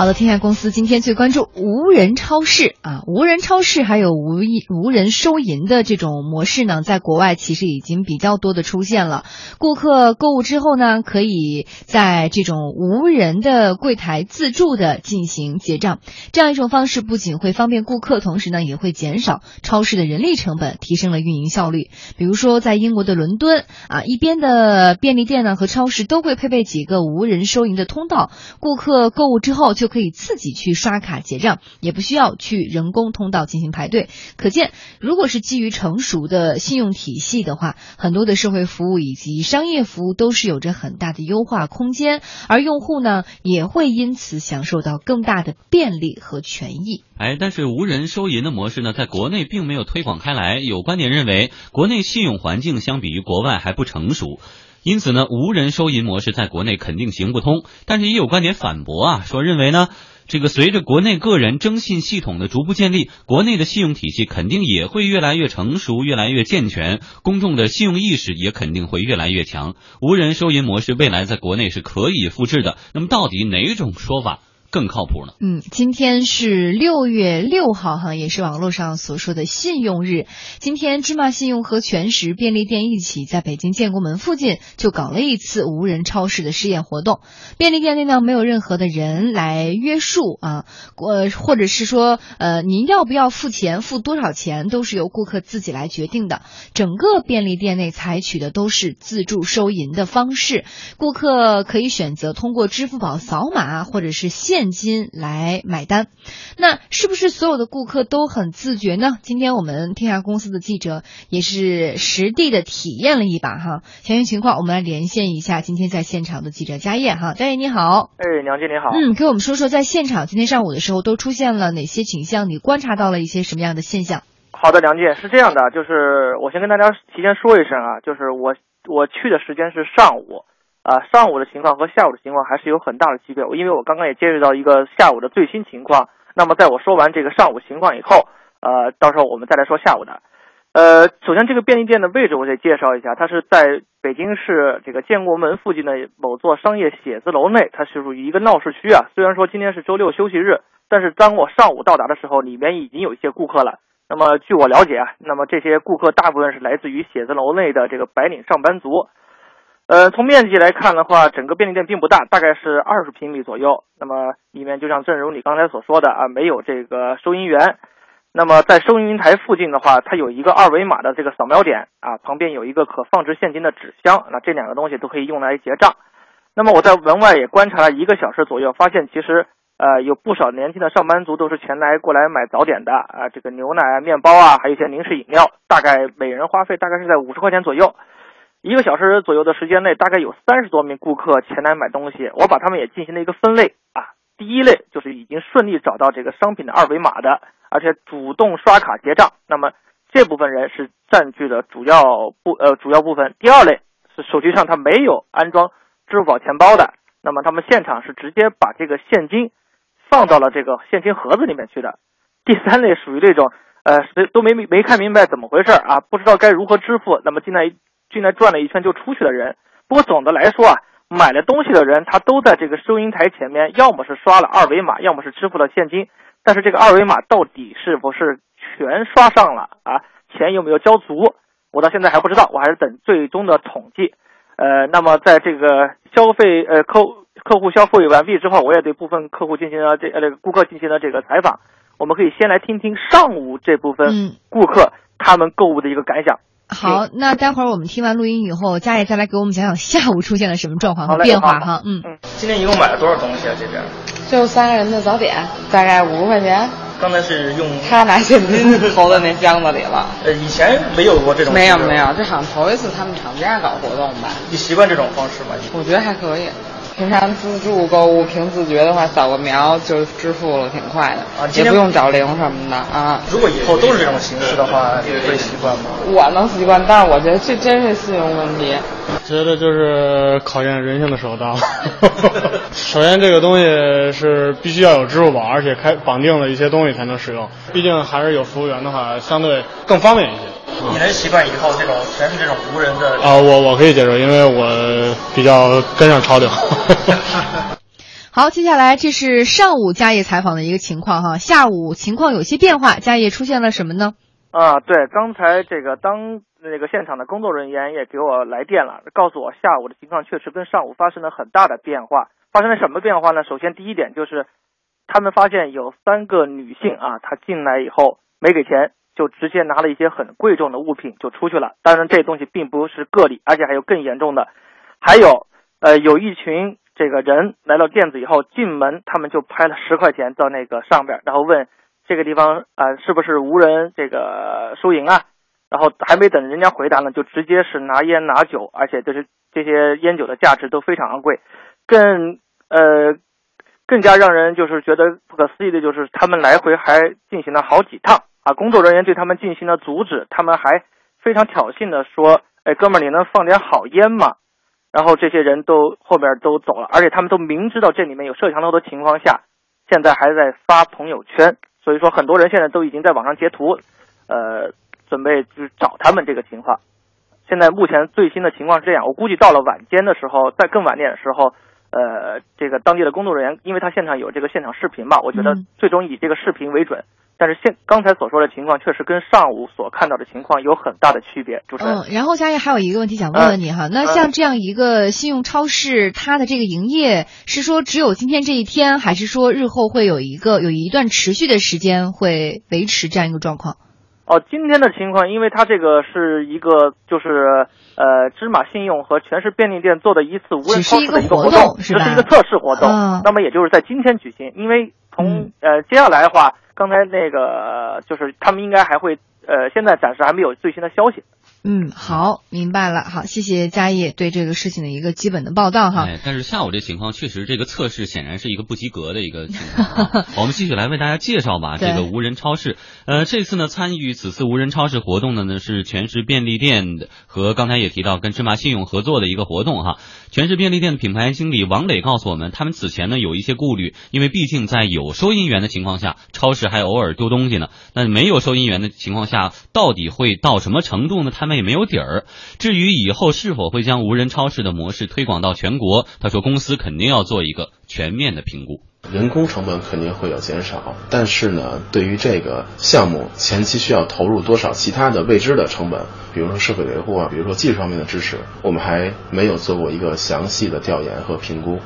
好的，天下公司今天最关注无人超市啊，无人超市还有无一无人收银的这种模式呢，在国外其实已经比较多的出现了。顾客购物之后呢，可以在这种无人的柜台自助的进行结账，这样一种方式不仅会方便顾客，同时呢也会减少超市的人力成本，提升了运营效率。比如说在英国的伦敦啊，一边的便利店呢和超市都会配备几个无人收银的通道，顾客购物之后就可以自己去刷卡结账，也不需要去人工通道进行排队。可见，如果是基于成熟的信用体系的话，很多的社会服务以及商业服务都是有着很大的优化空间，而用户呢也会因此享受到更大的便利和权益。哎，但是无人收银的模式呢，在国内并没有推广开来。有观点认为，国内信用环境相比于国外还不成熟。因此呢，无人收银模式在国内肯定行不通。但是也有观点反驳啊，说认为呢，这个随着国内个人征信系统的逐步建立，国内的信用体系肯定也会越来越成熟、越来越健全，公众的信用意识也肯定会越来越强。无人收银模式未来在国内是可以复制的。那么，到底哪种说法？更靠谱呢？嗯，今天是六月六号哈，也是网络上所说的信用日。今天芝麻信用和全食便利店一起在北京建国门附近就搞了一次无人超市的试验活动。便利店内呢没有任何的人来约束啊，呃，或者是说呃您要不要付钱，付多少钱都是由顾客自己来决定的。整个便利店内采取的都是自助收银的方式，顾客可以选择通过支付宝扫码或者是现现金来买单，那是不是所有的顾客都很自觉呢？今天我们天下公司的记者也是实地的体验了一把哈，详细情况我们来连线一下今天在现场的记者佳燕哈，佳燕你好，哎，梁姐你好，嗯，给我们说说在现场今天上午的时候都出现了哪些景象？你观察到了一些什么样的现象？好的，梁姐是这样的，就是我先跟大家提前说一声啊，就是我我去的时间是上午。啊，上午的情况和下午的情况还是有很大的区别。因为我刚刚也接触到一个下午的最新情况。那么，在我说完这个上午情况以后，呃，到时候我们再来说下午的。呃，首先这个便利店的位置我得介绍一下，它是在北京市这个建国门附近的某座商业写字楼内，它是属于一个闹市区啊。虽然说今天是周六休息日，但是当我上午到达的时候，里面已经有一些顾客了。那么据我了解啊，那么这些顾客大部分是来自于写字楼内的这个白领上班族。呃，从面积来看的话，整个便利店并不大，大概是二十平米左右。那么里面就像正如你刚才所说的啊，没有这个收银员。那么在收银台附近的话，它有一个二维码的这个扫描点啊，旁边有一个可放置现金的纸箱。那这两个东西都可以用来结账。那么我在门外也观察了一个小时左右，发现其实呃有不少年轻的上班族都是前来过来买早点的啊，这个牛奶、面包啊，还有一些零食饮料，大概每人花费大概是在五十块钱左右。一个小时左右的时间内，大概有三十多名顾客前来买东西。我把他们也进行了一个分类啊。第一类就是已经顺利找到这个商品的二维码的，而且主动刷卡结账。那么这部分人是占据了主要部呃主要部分。第二类是手机上他没有安装支付宝钱包的，那么他们现场是直接把这个现金放到了这个现金盒子里面去的。第三类属于那种呃谁都没没看明白怎么回事啊，不知道该如何支付，那么进来。进来转了一圈就出去的人，不过总的来说啊，买了东西的人他都在这个收银台前面，要么是刷了二维码，要么是支付了现金。但是这个二维码到底是不是全刷上了啊？钱有没有交足？我到现在还不知道，我还是等最终的统计。呃，那么在这个消费呃客客户消费完毕之后，我也对部分客户进行了这呃这个顾客进行了这个采访。我们可以先来听听上午这部分顾客他们购物的一个感想。好，那待会儿我们听完录音以后，佳爷再来给我们讲讲下午出现了什么状况和变化哈。嗯嗯，今天一共买了多少东西啊？这边就三个人的早点，大概五十块钱。刚才是用他拿现金投在那箱子里了。呃，以前没有过这种。没有没有，这好像头一次他们厂家搞活动吧？你习惯这种方式吗？我觉得还可以。平常自助购物凭自觉的话，扫个描就支付了，挺快的啊，也不用找零什么的啊。如果以后都是这种形式的话，你会习惯吗？我能习惯，但是我觉得这真是信用问题。觉得就是考验人性的手到。首先，这个东西是必须要有支付宝，而且开绑定了一些东西才能使用。毕竟还是有服务员的话，相对更方便一些。你能习惯以后这种全是这种无人的？啊，我我可以接受，因为我比较跟上潮流。好，接下来这是上午家业采访的一个情况哈，下午情况有些变化，家业出现了什么呢？啊，对，刚才这个当那个现场的工作人员也给我来电了，告诉我下午的情况确实跟上午发生了很大的变化。发生了什么变化呢？首先第一点就是，他们发现有三个女性啊，她进来以后没给钱，就直接拿了一些很贵重的物品就出去了。当然，这东西并不是个例，而且还有更严重的，还有呃，有一群这个人来到店子以后进门，他们就拍了十块钱到那个上边，然后问。这个地方啊，是不是无人这个收银啊？然后还没等人家回答呢，就直接是拿烟拿酒，而且这是这些烟酒的价值都非常昂贵。更呃，更加让人就是觉得不可思议的就是，他们来回还进行了好几趟啊。工作人员对他们进行了阻止，他们还非常挑衅的说：“哎，哥们儿，你能放点好烟吗？”然后这些人都后边都走了，而且他们都明知道这里面有摄像头的情况下，现在还在发朋友圈。所以说，很多人现在都已经在网上截图，呃，准备就是找他们这个情况。现在目前最新的情况是这样，我估计到了晚间的时候，在更晚点的时候，呃，这个当地的工作人员，因为他现场有这个现场视频嘛，我觉得最终以这个视频为准。但是现刚才所说的情况，确实跟上午所看到的情况有很大的区别。主持人，嗯，然后佳业还有一个问题想问问你哈，那像这样一个信用超市，它的这个营业是说只有今天这一天，还是说日后会有一个有一段持续的时间会维持这样一个状况？哦，今天的情况，因为它这个是一个就是呃芝麻信用和全市便利店做的一次无人超市的一个活动，这是一个测试活动。那么也就是在今天举行，因为从呃接下来的话。刚才那个就是他们应该还会，呃，现在暂时还没有最新的消息。嗯，好，明白了。好，谢谢嘉业对这个事情的一个基本的报道哈。哎，但是下午这情况确实，这个测试显然是一个不及格的一个情况。我们继续来为大家介绍吧，这个无人超市。呃，这次呢，参与此次无人超市活动的呢是全市便利店的和刚才也提到跟芝麻信用合作的一个活动哈。全市便利店的品牌经理王磊告诉我们，他们此前呢有一些顾虑，因为毕竟在有收银员的情况下，超市还偶尔丢东西呢。那没有收银员的情况下，到底会到什么程度呢？他们也没有底儿。至于以后是否会将无人超市的模式推广到全国，他说公司肯定要做一个全面的评估。人工成本肯定会有减少，但是呢，对于这个项目前期需要投入多少其他的未知的成本，比如说社会维护啊，比如说技术方面的支持，我们还没有做过一个详细的调研和评估。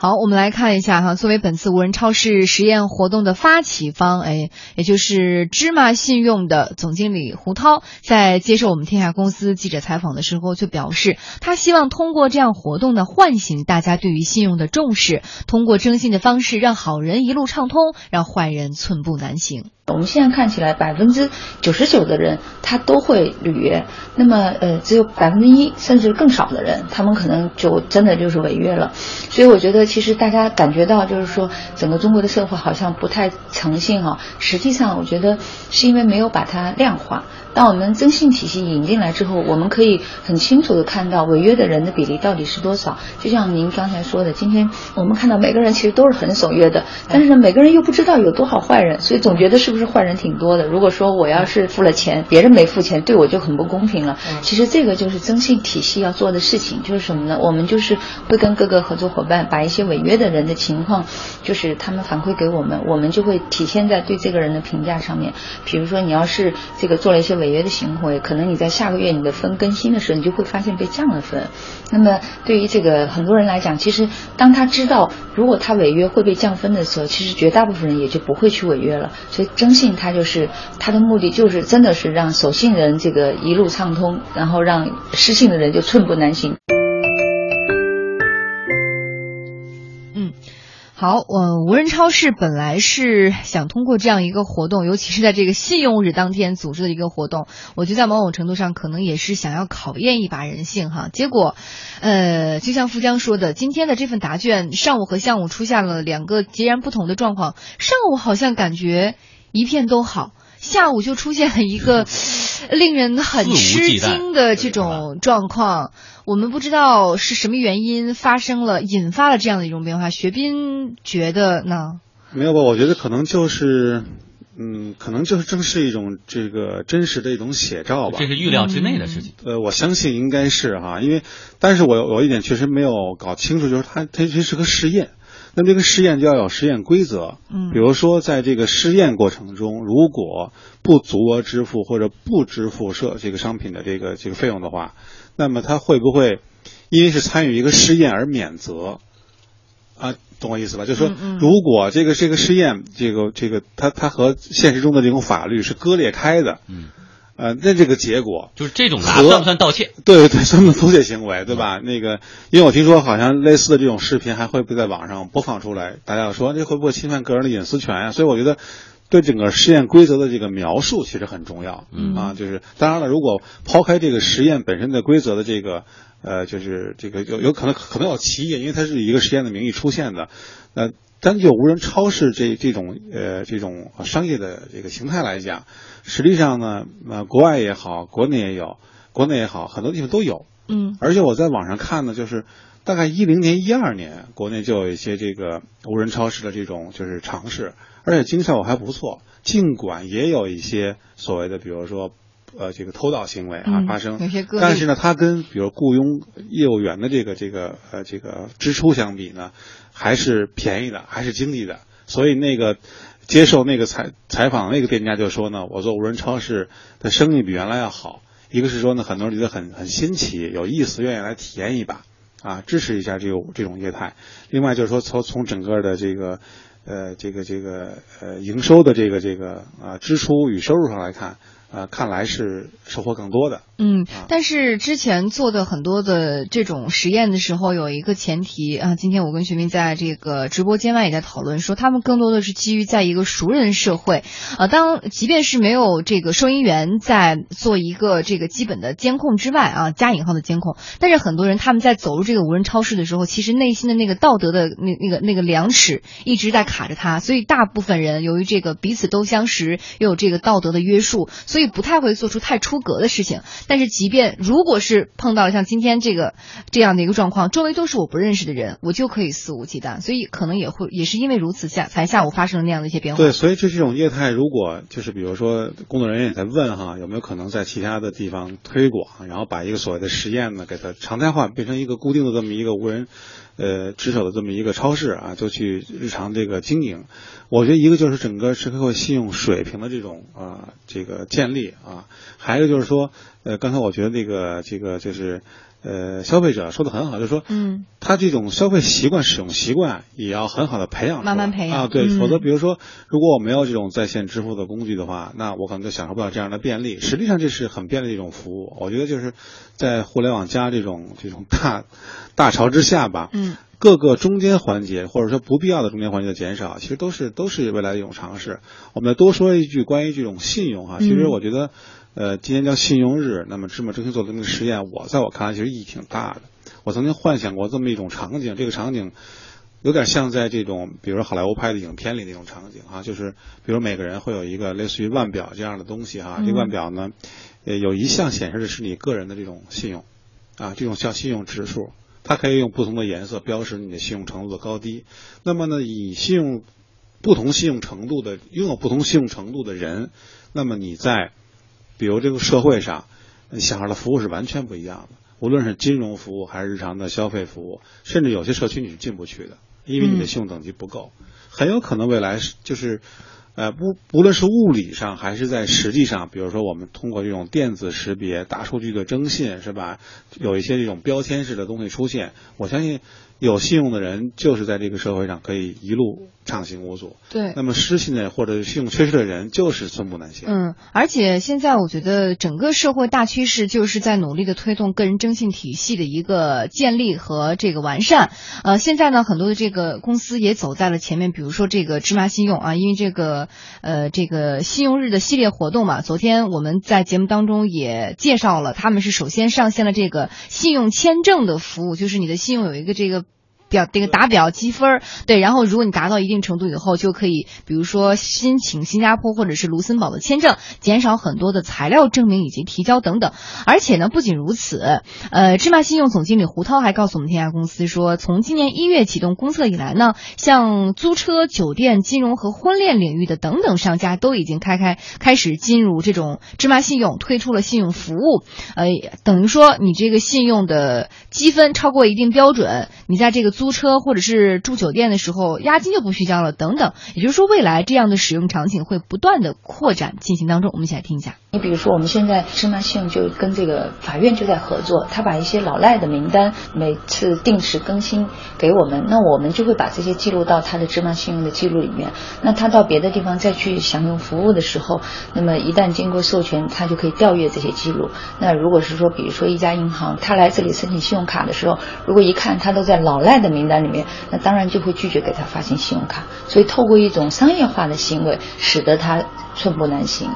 好，我们来看一下哈，作为本次无人超市实验活动的发起方，哎，也就是芝麻信用的总经理胡涛，在接受我们天下公司记者采访的时候就表示，他希望通过这样活动呢，唤醒大家对于信用的重视，通过征信的方式，让好人一路畅通，让坏人寸步难行。我们现在看起来，百分之九十九的人他都会履约，那么呃，只有百分之一甚至更少的人，他们可能就真的就是违约了。所以我觉得，其实大家感觉到就是说，整个中国的社会好像不太诚信哈。实际上，我觉得是因为没有把它量化。当我们征信体系引进来之后，我们可以很清楚的看到违约的人的比例到底是多少。就像您刚才说的，今天我们看到每个人其实都是很守约的，但是呢，每个人又不知道有多少坏人，所以总觉得是不是坏人挺多的。如果说我要是付了钱，别人没付钱，对我就很不公平了。其实这个就是征信体系要做的事情，就是什么呢？我们就是会跟各个合作伙伴把一些违约的人的情况，就是他们反馈给我们，我们就会体现在对这个人的评价上面。比如说你要是这个做了一些违违约的行为，可能你在下个月你的分更新的时候，你就会发现被降了分。那么对于这个很多人来讲，其实当他知道如果他违约会被降分的时候，其实绝大部分人也就不会去违约了。所以征信它就是它的目的就是真的是让守信人这个一路畅通，然后让失信的人就寸步难行。好，我无人超市本来是想通过这样一个活动，尤其是在这个信用日当天组织的一个活动，我觉得在某种程度上可能也是想要考验一把人性哈。结果，呃，就像富江说的，今天的这份答卷上午和下午出现了两个截然不同的状况，上午好像感觉一片都好。下午就出现了一个 令人很吃惊的这种状况，我们不知道是什么原因发生了，引发了这样的一种变化。学斌觉得呢？没有吧？我觉得可能就是嗯，可能就是正是一种这个真实的一种写照吧。这是预料之内的事情。呃，我相信应该是哈，因为，但是我有一点确实没有搞清楚，就是它它这是个试验，那么这个试验就要有试验规则。嗯，比如说在这个试验过程中，如果不足额支付或者不支付设这个商品的这个这个费用的话，那么他会不会因为是参与一个试验而免责？啊，懂我意思吧？就是说，如果这个这个试验，这个这个，它它和现实中的这种法律是割裂开的，嗯，呃，那这个结果就是这种拿算不算盗窃？对对，算不算偷窃行为？对吧？那个，因为我听说好像类似的这种视频还会被在网上播放出来，大家说这会不会侵犯个人的隐私权呀？所以我觉得，对整个实验规则的这个描述其实很重要。嗯啊，就是当然了，如果抛开这个实验本身的规则的这个。呃，就是这个有有可能可能有歧义，因为它是以一个实验的名义出现的。呃，单就无人超市这这种呃这种商业的这个形态来讲，实际上呢，呃，国外也好，国内也有，国内也好，很多地方都有。嗯。而且我在网上看呢，就是大概一零年、一二年，国内就有一些这个无人超市的这种就是尝试，而且经营效果还不错。尽管也有一些所谓的，比如说。呃，这个偷盗行为啊发生，但是呢，它跟比如雇佣业务员的这个这个呃这个支出相比呢，还是便宜的，还是经济的。所以那个接受那个采采访那个店家就说呢，我做无人超市的生意比原来要好。一个是说呢，很多人觉得很很新奇、有意思，愿意来体验一把啊，支持一下这个这种业态。另外就是说，从从整个的这个呃这个这个呃营收的这个这个啊支出与收入上来看。呃，看来是收获更多的。嗯，但是之前做的很多的这种实验的时候，有一个前提啊。今天我跟学明在这个直播间外也在讨论，说他们更多的是基于在一个熟人社会，啊，当即便是没有这个收银员在做一个这个基本的监控之外啊，加引号的监控，但是很多人他们在走入这个无人超市的时候，其实内心的那个道德的那那个那个量尺一直在卡着他，所以大部分人由于这个彼此都相识，又有这个道德的约束，所以。所以不太会做出太出格的事情，但是即便如果是碰到像今天这个这样的一个状况，周围都是我不认识的人，我就可以肆无忌惮。所以可能也会也是因为如此下才下午发生了那样的一些变化。对，所以这这种业态，如果就是比如说工作人员也在问哈，有没有可能在其他的地方推广，然后把一个所谓的实验呢，给它常态化，变成一个固定的这么一个无人。呃，值守的这么一个超市啊，就去日常这个经营。我觉得一个就是整个社会信用水平的这种啊，这个建立啊，还有就是说，呃，刚才我觉得那个这个就是。呃，消费者说的很好，就是说，嗯，他这种消费习惯、使用习惯也要很好的培养，慢慢培养啊，对，否则比如说，如果我没有这种在线支付的工具的话，那我可能就享受不了这样的便利。实际上，这是很便利的一种服务。我觉得就是在互联网加这种这种大大潮之下吧，嗯，各个中间环节或者说不必要的中间环节的减少，其实都是都是未来的一种尝试。我们再多说一句关于这种信用哈，其实我觉得。呃，今天叫信用日，那么芝麻中心做的那个实验，我在我看来其实意义挺大的。我曾经幻想过这么一种场景，这个场景有点像在这种，比如说好莱坞拍的影片里那种场景啊，就是比如每个人会有一个类似于腕表这样的东西哈，这腕表呢，呃，有一项显示的是你个人的这种信用啊，这种叫信用指数，它可以用不同的颜色标识你的信用程度的高低。那么呢，以信用不同信用程度的拥有不同信用程度的人，那么你在比如这个社会上，享受的服务是完全不一样的。无论是金融服务还是日常的消费服务，甚至有些社区你是进不去的，因为你的信用等级不够。很有可能未来是就是，呃，不，无论是物理上还是在实际上，比如说我们通过这种电子识别、大数据的征信，是吧？有一些这种标签式的东西出现，我相信。有信用的人就是在这个社会上可以一路畅行无阻。对。那么失信的或者信用缺失的人就是寸步难行。嗯，而且现在我觉得整个社会大趋势就是在努力的推动个人征信体系的一个建立和这个完善。呃，现在呢，很多的这个公司也走在了前面，比如说这个芝麻信用啊，因为这个呃这个信用日的系列活动嘛，昨天我们在节目当中也介绍了，他们是首先上线了这个信用签证的服务，就是你的信用有一个这个。表这个打表积分儿，对，然后如果你达到一定程度以后，就可以比如说申请新加坡或者是卢森堡的签证，减少很多的材料证明以及提交等等。而且呢，不仅如此，呃，芝麻信用总经理胡涛还告诉我们天下公司说，从今年一月启动公测以来呢，像租车、酒店、金融和婚恋领域的等等商家都已经开开开始进入这种芝麻信用，推出了信用服务，呃，等于说你这个信用的积分超过一定标准，你在这个租车或者是住酒店的时候，押金就不需交了，等等。也就是说，未来这样的使用场景会不断的扩展进行当中。我们一起来听一下。你比如说，我们现在芝麻信用就跟这个法院就在合作，他把一些老赖的名单每次定时更新给我们，那我们就会把这些记录到他的芝麻信用的记录里面。那他到别的地方再去享用服务的时候，那么一旦经过授权，他就可以调阅这些记录。那如果是说，比如说一家银行，他来这里申请信用卡的时候，如果一看他都在老赖的名单里面，那当然就会拒绝给他发行信用卡。所以，透过一种商业化的行为，使得他寸步难行。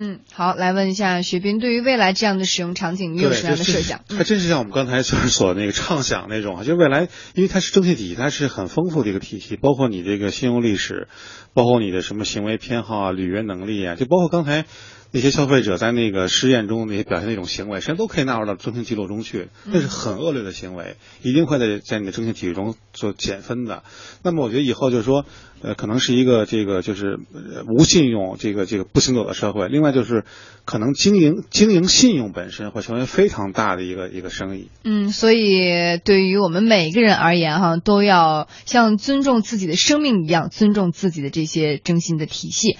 嗯，好，来问一下雪斌，对于未来这样的使用场景，你有什么样的设想？还真是像我们刚才就是所那个畅想那种啊，就未来，因为它是征信体系，它是很丰富的一个体系，包括你这个信用历史，包括你的什么行为偏好啊、履约能力啊，就包括刚才那些消费者在那个试验中那些表现那种行为，实际上都可以纳入到征信记录中去。那是很恶劣的行为，一定会在在你的征信体系中做减分的。那么我觉得以后就是说。呃，可能是一个这个就是无信用这个这个不行走的社会。另外就是，可能经营经营信用本身会成为非常大的一个一个生意。嗯，所以对于我们每一个人而言，哈，都要像尊重自己的生命一样尊重自己的一些征信的体系。